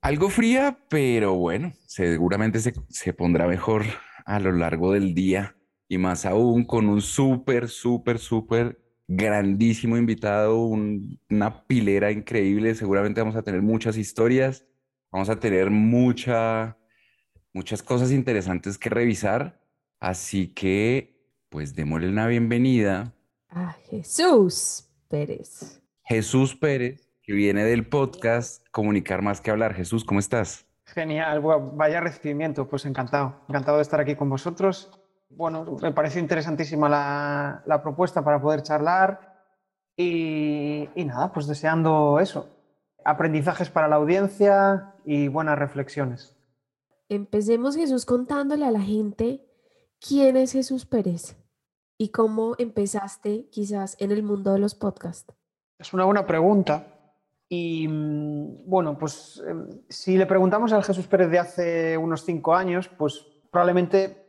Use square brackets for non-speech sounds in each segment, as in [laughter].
Algo fría, pero bueno, seguramente se, pondrá mejor a lo largo del día y más aún con un súper, súper, súper grandísimo invitado, una pilera increíble. Seguramente vamos a tener muchas historias, vamos a tener mucha, muchas cosas interesantes que revisar. Así que, pues démosle una bienvenida a Jesús Pérez. Jesús Pérez que viene del podcast Comunicar más que hablar. Jesús, ¿cómo estás? Genial, vaya recibimiento, pues encantado, encantado de estar aquí con vosotros. Bueno, me pareció interesantísima la, propuesta para poder charlar y, y nada, pues deseando eso, aprendizajes para la audiencia y buenas reflexiones. Empecemos Jesús contándole a la gente quién es Jesús Pérez y cómo empezaste quizás en el mundo de los podcasts. Es una buena pregunta y mm, bueno, pues em, si le preguntamos al Jesús Pérez de hace unos cinco años, pues probablemente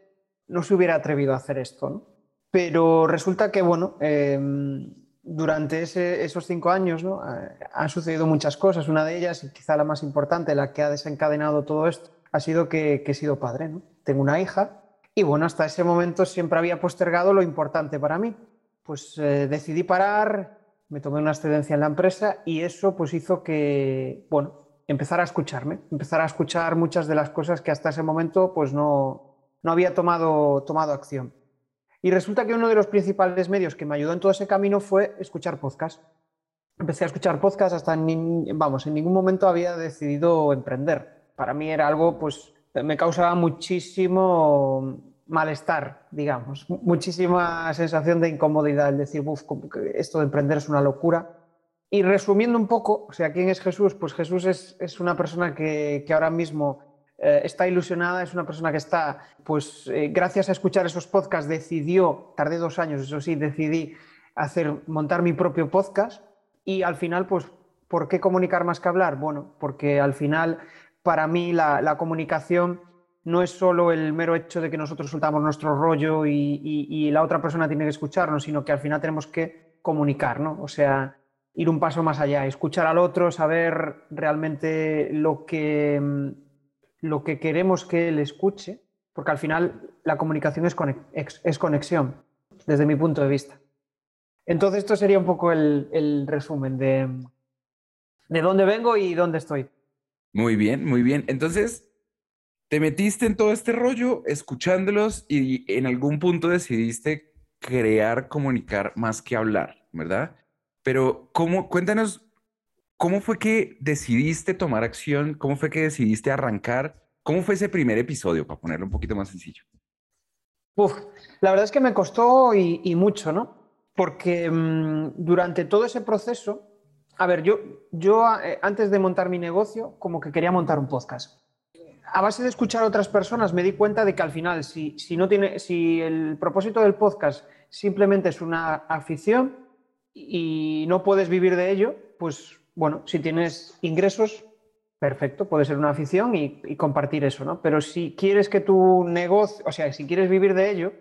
no se hubiera atrevido a hacer esto. ¿no? Pero resulta que, bueno, em, durante esos cinco años ¿no? Eh, han sucedido muchas cosas. Una de ellas, y quizá la más importante, la que ha desencadenado todo esto, ha sido que, he sido padre. ¿no? Tengo una hija y, bueno, hasta ese momento siempre había postergado lo importante para mí. Pues eh, decidí parar, me tomé una excedencia en la empresa y eso pues hizo que, bueno, empezar a escucharme, empezar a escuchar muchas de las cosas que hasta ese momento pues no, no había tomado, tomado acción. Y resulta que uno de los principales medios que me ayudó en todo ese camino fue escuchar podcast. Empecé a escuchar podcast hasta, vamos, en ningún momento había decidido emprender. Para mí era algo, pues, me causaba muchísimo malestar, digamos, muchísima sensación de incomodidad, el decir, Buf, esto de emprender es una locura. Y resumiendo un poco, o sea, ¿quién es Jesús? Pues Jesús es, una persona que, ahora mismo eh, está ilusionada, es una persona que está, pues eh, gracias a escuchar esos podcasts, decidió, tardé dos años, eso sí, decidí hacer, montar mi propio podcast y al final, pues, ¿por qué comunicar más que hablar? Bueno, porque al final, para mí, la comunicación no es solo el mero hecho de que nosotros soltamos nuestro rollo y, la otra persona tiene que escucharnos, sino que al final tenemos que comunicar, ¿no? O sea, ir un paso más allá, escuchar al otro, saber realmente lo que, mm, lo que queremos que él escuche, porque al final la comunicación es, es conexión, desde mi punto de vista. Entonces, esto sería un poco el, el resumen de, de dónde vengo y dónde estoy. Muy bien, muy bien. Entonces, te metiste en todo este rollo escuchándolos y en algún punto decidiste crear, comunicar más que hablar, ¿verdad? Pero ¿cómo, cuéntanos, ¿cómo fue que decidiste tomar acción? ¿Cómo fue que decidiste arrancar? ¿Cómo fue ese primer episodio, para ponerlo un poquito más sencillo? Uf, la verdad es que me costó y, mucho, ¿no? Porque mm, durante todo ese proceso, a ver, yo, yo eh, antes de montar mi negocio, como que quería montar un podcast a base de escuchar a otras personas me di cuenta de que al final, si, no tiene, si el propósito del podcast simplemente es una afición y no puedes vivir de ello, pues bueno, si tienes ingresos, perfecto, puede ser una afición y, compartir eso, ¿no? Pero si quieres que tu negocio, o sea, si quieres vivir de ello,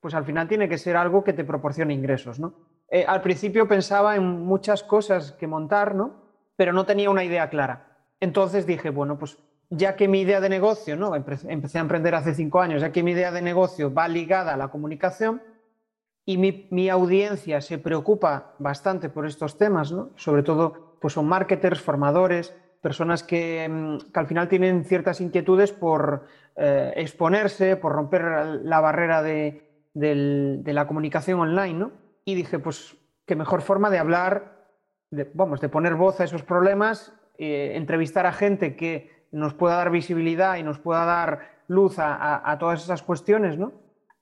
pues al final tiene que ser algo que te proporcione ingresos, ¿no? Eh, al principio pensaba en muchas cosas que montar, ¿no? Pero no tenía una idea clara. Entonces dije, bueno, pues ya que mi idea de negocio, ¿no? empecé a emprender hace cinco años, ya que mi idea de negocio va ligada a la comunicación y mi, audiencia se preocupa bastante por estos temas, ¿no? sobre todo pues son marketers, formadores, personas que, mm, que, al final tienen ciertas inquietudes por eh, exponerse, por romper la barrera de, la comunicación online, ¿no? Y dije, pues, qué mejor forma de hablar, de, vamos, de poner voz a esos problemas, eh, entrevistar a gente que nos pueda dar visibilidad y nos pueda dar luz a, todas esas cuestiones, ¿no?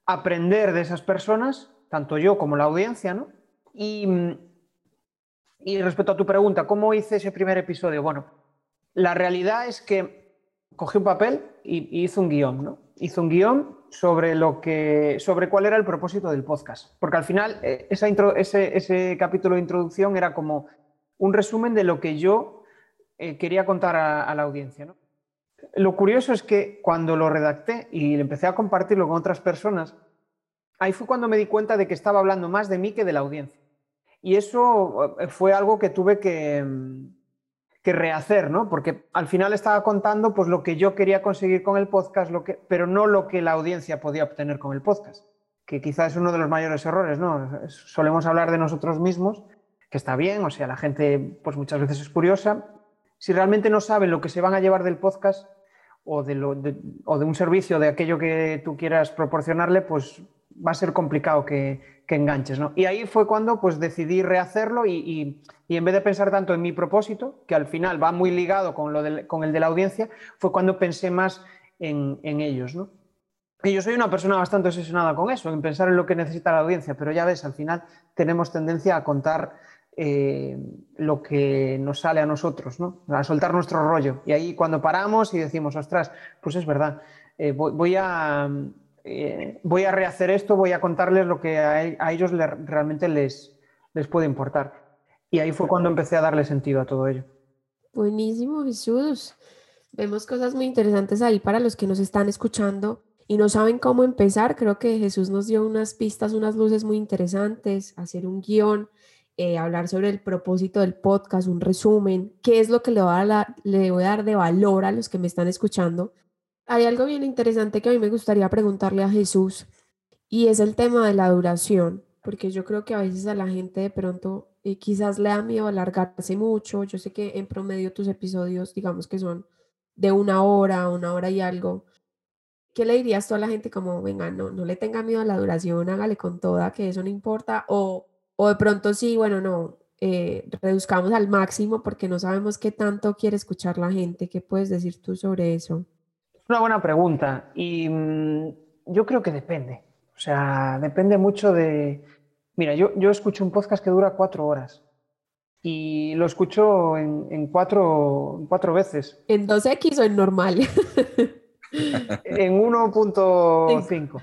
Aprender de esas personas, tanto yo como la audiencia, ¿no? Y, y respecto a tu pregunta, ¿cómo hice ese primer episodio? Bueno, la realidad es que cogí un papel y, hice un guion, ¿no? Hice un guion sobre lo que, sobre cuál era el propósito del podcast, porque al final eh, esa ese, capítulo de introducción era como un resumen de lo que yo eh, quería contar a, la audiencia, ¿no? Lo curioso es que cuando lo redacté y empecé a compartirlo con otras personas, ahí fue cuando me di cuenta de que estaba hablando más de mí que de la audiencia. Y eso eh, fue algo que tuve que, mm, que rehacer, ¿no? Porque al final estaba contando pues lo que yo quería conseguir con el podcast, lo que, pero no lo que la audiencia podía obtener con el podcast, que quizás es uno de los mayores errores, ¿no? Solemos hablar de nosotros mismos, que está bien, o sea, la gente pues muchas veces es curiosa. Si realmente no saben lo que se van a llevar del podcast o de, lo, o de un servicio, de aquello que tú quieras proporcionarle, pues va a ser complicado que, enganches. ¿no? Y ahí fue cuando pues, decidí rehacerlo y, en vez de pensar tanto en mi propósito, que al final va muy ligado con, lo con el de la audiencia, fue cuando pensé más en, ellos. ¿no? Y yo soy una persona bastante obsesionada con eso, en pensar en lo que necesita la audiencia, pero ya ves, al final tenemos tendencia a contar eh, lo que nos sale a nosotros, ¿no? a soltar nuestro rollo. Y ahí cuando paramos y decimos, ostras, pues es verdad, eh, voy, a, eh, voy a rehacer esto, voy a contarles lo que a, ellos realmente les, les puede importar. Y ahí fue cuando empecé a darle sentido a todo ello. Buenísimo, Jesús. Vemos cosas muy interesantes ahí para los que nos están escuchando y no saben cómo empezar. Creo que Jesús nos dio unas pistas, unas luces muy interesantes, hacer un guion, eh, hablar sobre el propósito del podcast, un resumen, qué es lo que le le voy a dar de valor a los que me están escuchando hay algo bien interesante que a mí me gustaría preguntarle a Jesús y es el tema de la duración, porque yo creo que a veces a la gente de pronto eh, quizás le da miedo alargarse mucho. Yo sé que en promedio tus episodios, digamos que son de una hora, una hora y algo. ¿Qué le dirías tú a la gente como, venga, no, no le tenga miedo a la duración, hágale con toda, que eso no importa? O, o de pronto sí, bueno, no, eh, reduzcamos al máximo porque no sabemos qué tanto quiere escuchar la gente. ¿Qué puedes decir tú sobre eso? una buena pregunta y mm, yo creo que depende. O sea, depende mucho de... Mira, yo, yo escucho un podcast que dura cuatro horas y lo escucho en, cuatro, cuatro veces. ¿En 2X o en normal? [laughs] en 1.5.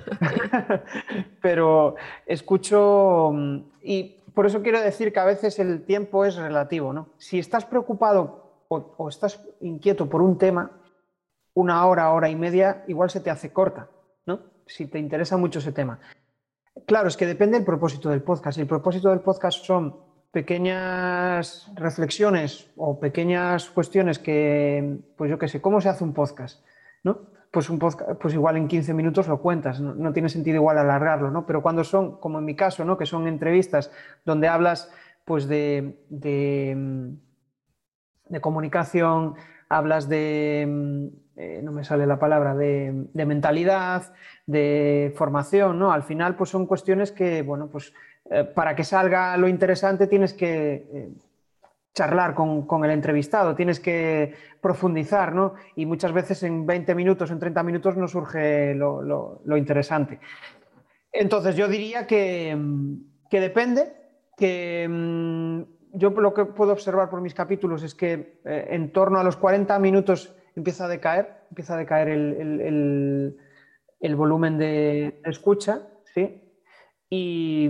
Pero escucho y por eso quiero decir que a veces el tiempo es relativo, ¿no? Si estás preocupado o estás inquieto por un tema, una hora, hora y media, igual se te hace corta, ¿no? Si te interesa mucho ese tema. Claro, es que depende del propósito del podcast. El propósito del podcast son pequeñas reflexiones o pequeñas cuestiones que, pues yo qué sé, ¿cómo se hace un podcast? ¿No? Pues un podcast, pues igual en 15 minutos lo cuentas, no, tiene sentido igual alargarlo, ¿no? Pero cuando son, como en mi caso, ¿no? Que son entrevistas donde hablas, pues de, de, de comunicación, hablas de eh, no me sale la palabra, de, mentalidad, de formación, ¿no? Al final, pues son cuestiones que, bueno, pues eh, para que salga lo interesante tienes que eh, charlar con, el entrevistado, tienes que profundizar, ¿no? Y muchas veces en 20 minutos, en 30 minutos no surge lo, interesante. Entonces, yo diría que, que depende, que mm, yo lo que puedo observar por mis capítulos es que en torno a los 40 minutos empieza a decaer, empieza a decaer el, volumen de, escucha, ¿sí? Y,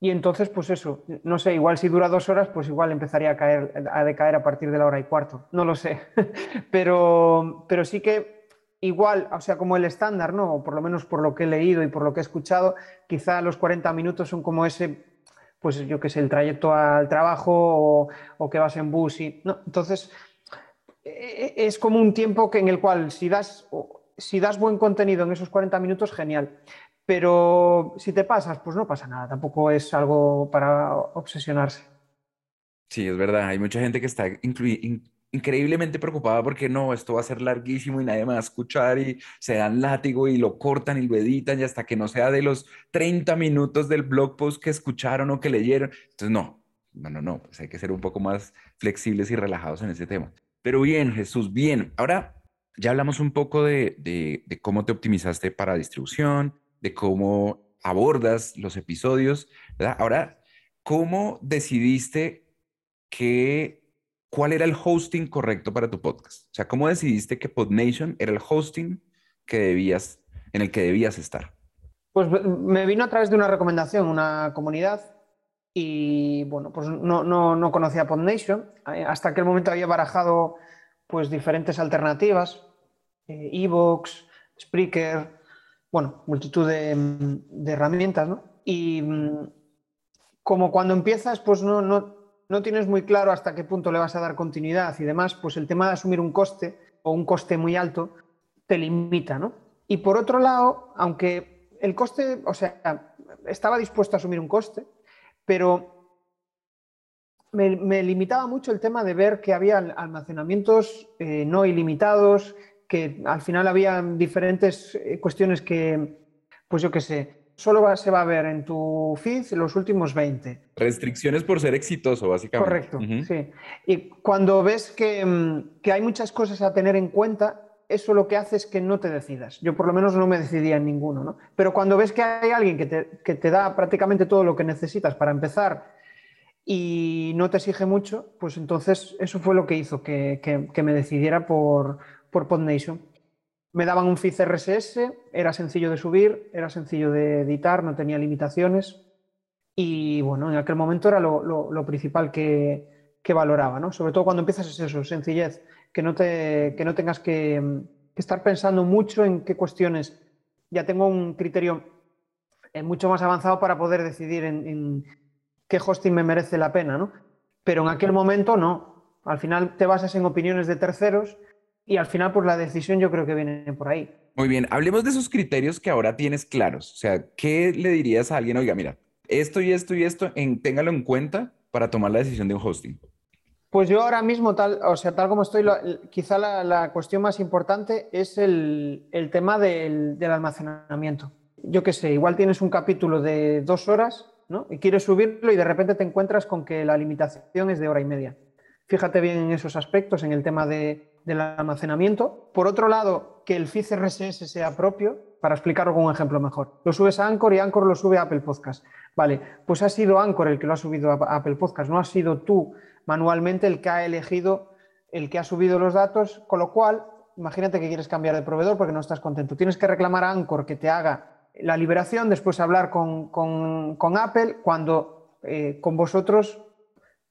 entonces, pues eso, no sé, igual si dura dos horas, pues igual empezaría a, caer, a decaer a partir de la hora y cuarto, no lo sé, [laughs] pero, pero sí que igual, o sea, como el estándar, ¿no? O por lo menos por lo que he leído y por lo que he escuchado, quizá los 40 minutos son como ese, pues yo qué sé, el trayecto al trabajo o, o que vas en bus y, ¿no? Entonces, e, e, es como un tiempo que, en el cual si das, si das buen contenido en esos 40 minutos, genial. Pero si te pasas, pues no pasa nada. Tampoco es algo para obsesionarse. Sí, es verdad. Hay mucha gente que está increíblemente preocupada porque no, esto va a ser larguísimo y nadie me va a escuchar y se dan látigo y lo cortan y lo editan y hasta que no sea de los 30 minutos del blog post que escucharon o que leyeron. Entonces, no, no, no, no, pues hay que ser un poco más flexibles y relajados en ese tema. Pero bien, Jesús, bien. Ahora ya hablamos un poco de, de cómo te optimizaste para distribución, de cómo abordas los episodios. Ahora, ¿cómo decidiste que cuál era el hosting correcto para tu podcast? O sea, ¿cómo decidiste que PodNation era el hosting que debías, en el que debías estar? Pues me vino a través de una recomendación, una comunidad, y bueno, pues no, no, no conocía PodNation. Eh, hasta aquel momento había barajado pues diferentes alternativas, eh, Evox, Spreaker, bueno, multitud de, de herramientas, ¿no? Y mm, como cuando empiezas, pues no, no, no tienes muy claro hasta qué punto le vas a dar continuidad y demás, pues el tema de asumir un coste o un coste muy alto te limita, ¿no? Y por otro lado, aunque el coste, o sea, estaba dispuesto a asumir un coste, pero me, limitaba mucho el tema de ver que había almacenamientos eh, no ilimitados, que al final había diferentes eh, cuestiones que, pues yo qué sé, solo se va a ver en tu feed los últimos 20. Restricciones por ser exitoso, básicamente. Correcto, sí. Y cuando ves mm, que, hay muchas cosas a tener en cuenta, eso lo que hace es que no te decidas. Yo por lo menos no me decidía en ninguno, ¿no? Pero cuando ves que hay alguien que te, da prácticamente todo lo que necesitas para empezar y no te exige mucho, pues entonces eso fue lo que hizo que, me decidiera por, por PodNation me daban un feed RSS, era sencillo de subir, era sencillo de editar, no tenía limitaciones. Y bueno, en aquel momento era lo, principal que, valoraba, ¿no? Sobre todo cuando empiezas es eso, sencillez, que no, te, que no tengas que, estar pensando mucho en qué cuestiones. Ya tengo un criterio eh, mucho más avanzado para poder decidir en, en qué hosting me merece la pena, ¿no? Pero en aquel momento no. Al final te basas en opiniones de terceros y al final, pues la decisión yo creo que viene por ahí. Muy bien, hablemos de esos criterios que ahora tienes claros. O sea, ¿qué le dirías a alguien? Oiga, mira, esto y esto y esto, en, téngalo en cuenta para tomar la decisión de un hosting. Pues yo ahora mismo, tal, o sea, tal como estoy, quizá la, cuestión más importante es el, tema del, del, almacenamiento. Yo qué sé, igual tienes un capítulo de dos horas, ¿no? Y quieres subirlo y de repente te encuentras con que la limitación es de hora y media. Fíjate bien en esos aspectos, en el tema de, del almacenamiento. Por otro lado, que el feed RSS sea propio, para explicarlo con un ejemplo mejor. Lo subes a Anchor y Anchor lo sube a Apple Podcast. Vale, pues ha sido Anchor el que lo ha subido a Apple Podcast, no ha sido tú manualmente el que ha elegido, el que ha subido los datos, con lo cual, imagínate que quieres cambiar de proveedor porque no estás contento. Tienes que reclamar a Anchor que te haga la liberación, después hablar con, Apple, cuando eh, con vosotros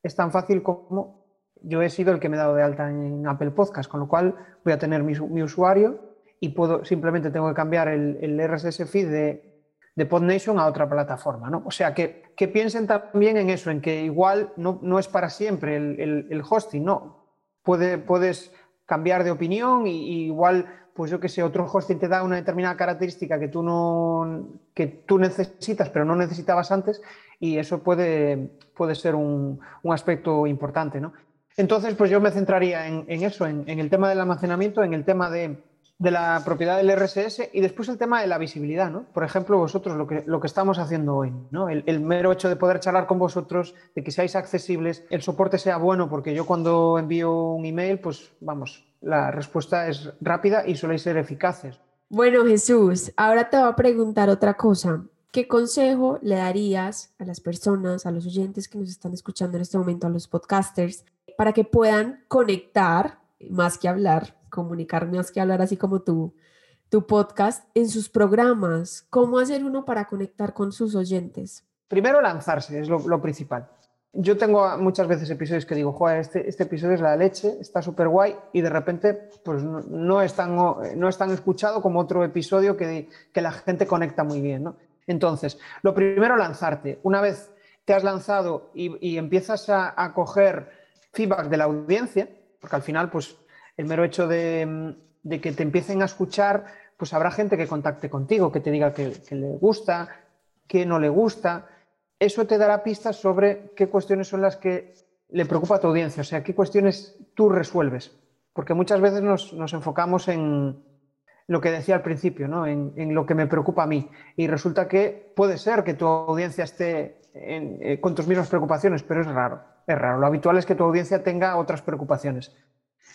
es tan fácil como yo he sido el que me he dado de alta en Apple Podcast, con lo cual voy a tener mi, usuario y puedo simplemente tengo que cambiar el, RSS feed de, de, PodNation a otra plataforma. ¿no? O sea, que, piensen también en eso, en que igual no, es para siempre el, hosting, no. Puede, puedes cambiar de opinión y, igual, pues yo que sé, otro hosting te da una determinada característica que tú, no, que tú necesitas, pero no necesitabas antes, y eso puede, puede ser un, un aspecto importante. ¿no? Entonces, pues yo me centraría en, eso, en, el tema del almacenamiento, en el tema de, la propiedad del RSS y después el tema de la visibilidad, ¿no? Por ejemplo, vosotros, lo que, estamos haciendo hoy, ¿no? El, mero hecho de poder charlar con vosotros, de que seáis accesibles, el soporte sea bueno, porque yo cuando envío un email, pues vamos, la respuesta es rápida y soléis ser eficaces. Bueno, Jesús, ahora te voy a preguntar otra cosa. ¿Qué consejo le darías a las personas, a los oyentes que nos están escuchando en este momento, a los podcasters, para que puedan conectar, más que hablar, comunicar más que hablar, así como tu, tu podcast, en sus programas. ¿Cómo hacer uno para conectar con sus oyentes? Primero lanzarse, es lo, principal. Yo tengo muchas veces episodios que digo, joder, este, este episodio es la leche, está súper guay y de repente pues no, es tan, no es tan escuchado como otro episodio que, que la gente conecta muy bien. ¿no? Entonces, lo primero, lanzarte. Una vez te has lanzado y, empiezas a, coger feedback de la audiencia, porque al final, pues el mero hecho de, que te empiecen a escuchar, pues habrá gente que contacte contigo, que te diga que, le gusta, que no le gusta. Eso te dará pistas sobre qué cuestiones son las que le preocupa a tu audiencia? O sea, ¿qué cuestiones tú resuelves? Porque muchas veces nos, enfocamos en lo que decía al principio, ¿no? en, lo que me preocupa a mí. Y resulta que puede ser que tu audiencia esté eh, con tus mismas preocupaciones, pero es raro. Es raro. Lo habitual es que tu audiencia tenga otras preocupaciones.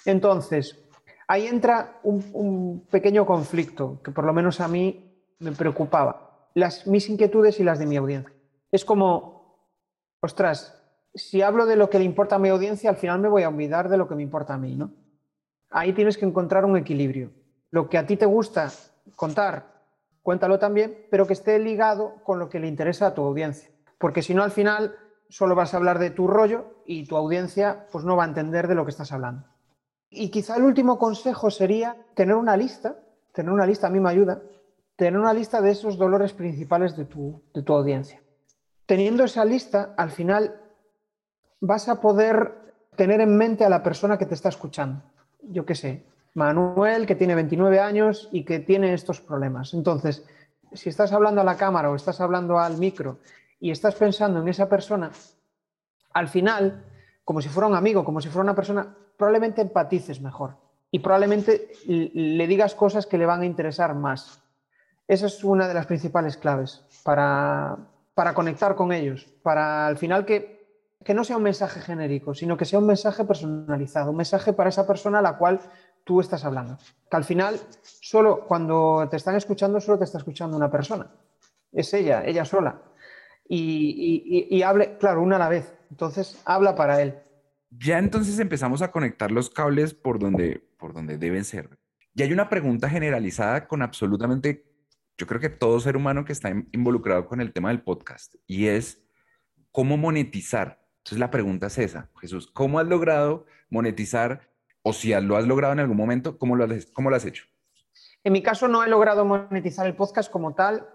Entonces, ahí entra un, pequeño conflicto que por lo menos a mí me preocupaba. Las, mis inquietudes y las de mi audiencia. Es como, ostras, si hablo de lo que le importa a mi audiencia, al final me voy a olvidar de lo que me importa a mí, ¿no? Ahí tienes que encontrar un equilibrio. Lo que a ti te gusta contar, cuéntalo también, pero que esté ligado con lo que le interesa a tu audiencia. Porque si no, al final solo vas a hablar de tu rollo y tu audiencia pues no va a entender de lo que estás hablando. Y quizá el último consejo sería tener una lista, tener una lista a mí me ayuda, tener una lista de esos dolores principales de tu, de tu audiencia. Teniendo esa lista, al final vas a poder tener en mente a la persona que te está escuchando. Yo qué sé, Manuel, que tiene 29 años y que tiene estos problemas. Entonces, si estás hablando a la cámara o estás hablando al micro y estás pensando en esa persona, al final, como si fuera un amigo, como si fuera una persona, probablemente empatices mejor y probablemente le digas cosas que le van a interesar más. Esa es una de las principales claves para, conectar con ellos, para al final que, que, no sea un mensaje genérico, sino que sea un mensaje personalizado, un mensaje para esa persona a la cual tú estás hablando. Que al final, solo cuando te están escuchando, solo te está escuchando una persona. Es ella, ella sola. Y, y hable, claro, una a la vez. Entonces, habla para él. Ya entonces empezamos a conectar los cables por donde, por donde deben ser. Y hay una pregunta generalizada con absolutamente, yo creo que todo ser humano que está involucrado con el tema del podcast, y es cómo monetizar. Entonces la pregunta es esa, Jesús, ¿cómo has logrado monetizar? O si lo has logrado en algún momento, ¿cómo lo has, cómo lo has hecho? En mi caso no he logrado monetizar el podcast como tal,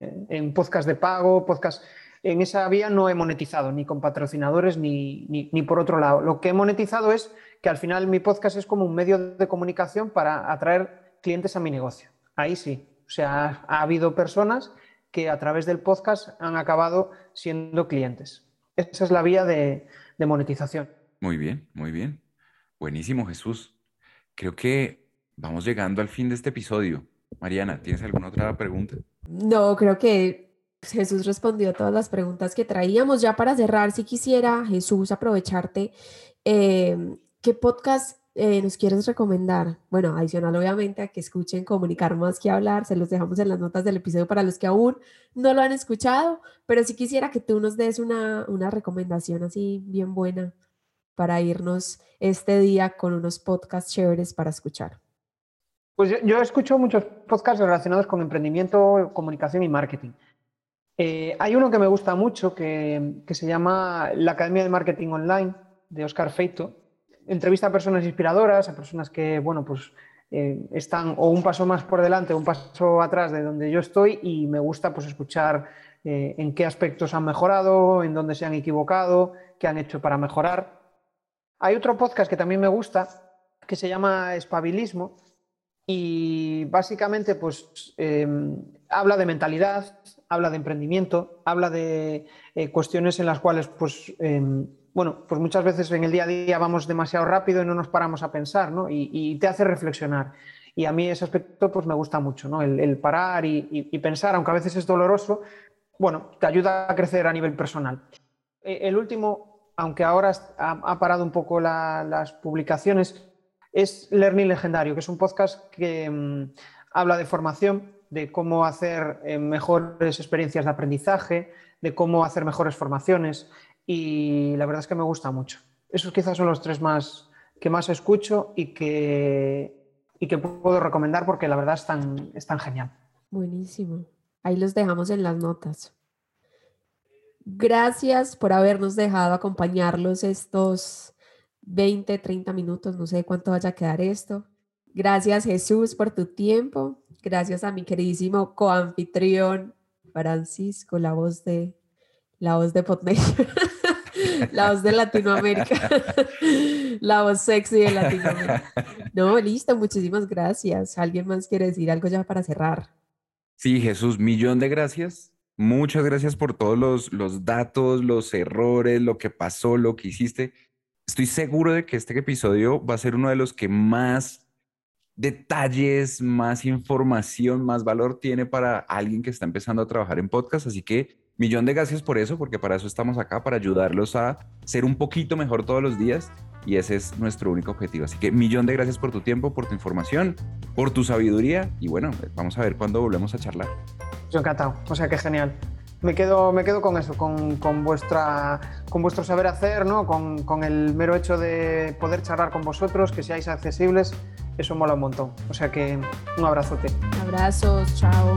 eh, en podcast de pago, podcast en esa vía no he monetizado ni con patrocinadores ni, ni, por otro lado. Lo que he monetizado es que al final mi podcast es como un medio de comunicación para atraer clientes a mi negocio. Ahí sí. O sea, ha, habido personas que a través del podcast han acabado siendo clientes. Esa es la vía de, de monetización. Muy bien, muy bien. Buenísimo, Jesús. Creo que vamos llegando al fin de este episodio. Mariana, ¿tienes alguna otra pregunta? No, creo que Jesús respondió todas las preguntas que traíamos. Ya para cerrar, si quisiera, Jesús, aprovecharte, em, ¿qué podcast eh, nos quieres recomendar? Bueno, adicional obviamente a que escuchen Comunicar más que hablar, se los dejamos en las notas del episodio para los que aún no lo han escuchado, pero si quisiera que tú nos des una, una recomendación así bien buena para irnos este día con unos podcasts chéveres para escuchar. Pues yo, yo escucho muchos podcasts relacionados con emprendimiento, comunicación y marketing. Eh, hay uno que me gusta mucho que, se llama La Academia de Marketing Online de Oscar Feito. Entrevista a personas inspiradoras, a personas que, bueno, pues eh, están o un paso más por delante o un paso atrás de donde yo estoy y me gusta pues escuchar eh, en qué aspectos han mejorado, en dónde se han equivocado, qué han hecho para mejorar. Hay otro podcast que también me gusta que se llama Espabilismo y básicamente pues habla de mentalidad, habla de emprendimiento, habla de eh, cuestiones en las cuales, pues, em, bueno, pues muchas veces en el día a día vamos demasiado rápido y no nos paramos a pensar, ¿no? Y, te hace reflexionar. Y a mí ese aspecto, pues, me gusta mucho, ¿no? El, parar y, pensar, aunque a veces es doloroso, bueno, te ayuda a crecer a nivel personal. Eh, el último, aunque ahora ha, parado un poco las publicaciones, es Learning Legendario, que es un podcast que em, habla de formación, de cómo hacer eh, mejores experiencias de aprendizaje, de cómo hacer mejores formaciones y la verdad es que me gusta mucho. Esos quizás son los tres más que más escucho y que, y que puedo recomendar porque la verdad están, están genial. Buenísimo. Ahí los dejamos en las notas. Gracias por habernos dejado acompañarlos estos 20, 30 minutos, no sé cuánto vaya a quedar esto. Gracias Jesús por tu tiempo. Gracias a mi queridísimo coanfitrión Francisco, la voz de la voz de Potnation, [laughs] la voz de Latinoamérica, [laughs] la voz sexy de Latinoamérica. No, listo, muchísimas gracias. ¿Alguien más quiere decir algo ya para cerrar? Sí, Jesús, millón de gracias Muchas gracias por todos los, los datos, los errores, lo que pasó, lo que hiciste. Estoy seguro de que este episodio va a ser uno de los que más detalles, más información, más valor tiene para alguien que está empezando a trabajar en podcast. Así que millón de gracias por eso, porque para eso estamos acá, para ayudarlos a ser un poquito mejor todos los días. Y ese es nuestro único objetivo. Así que millón de gracias por tu tiempo, por tu información, por tu sabiduría. Y bueno, vamos a ver cuándo volvemos a charlar. Yo encantado. O sea, que genial. Me quedo, me quedo con eso, con, con, vuestra, con vuestro saber hacer, ¿no? Con, con, el mero hecho de poder charlar con vosotros, que seáis accesibles, eso mola un montón. O sea que un abrazote. Abrazos, chao.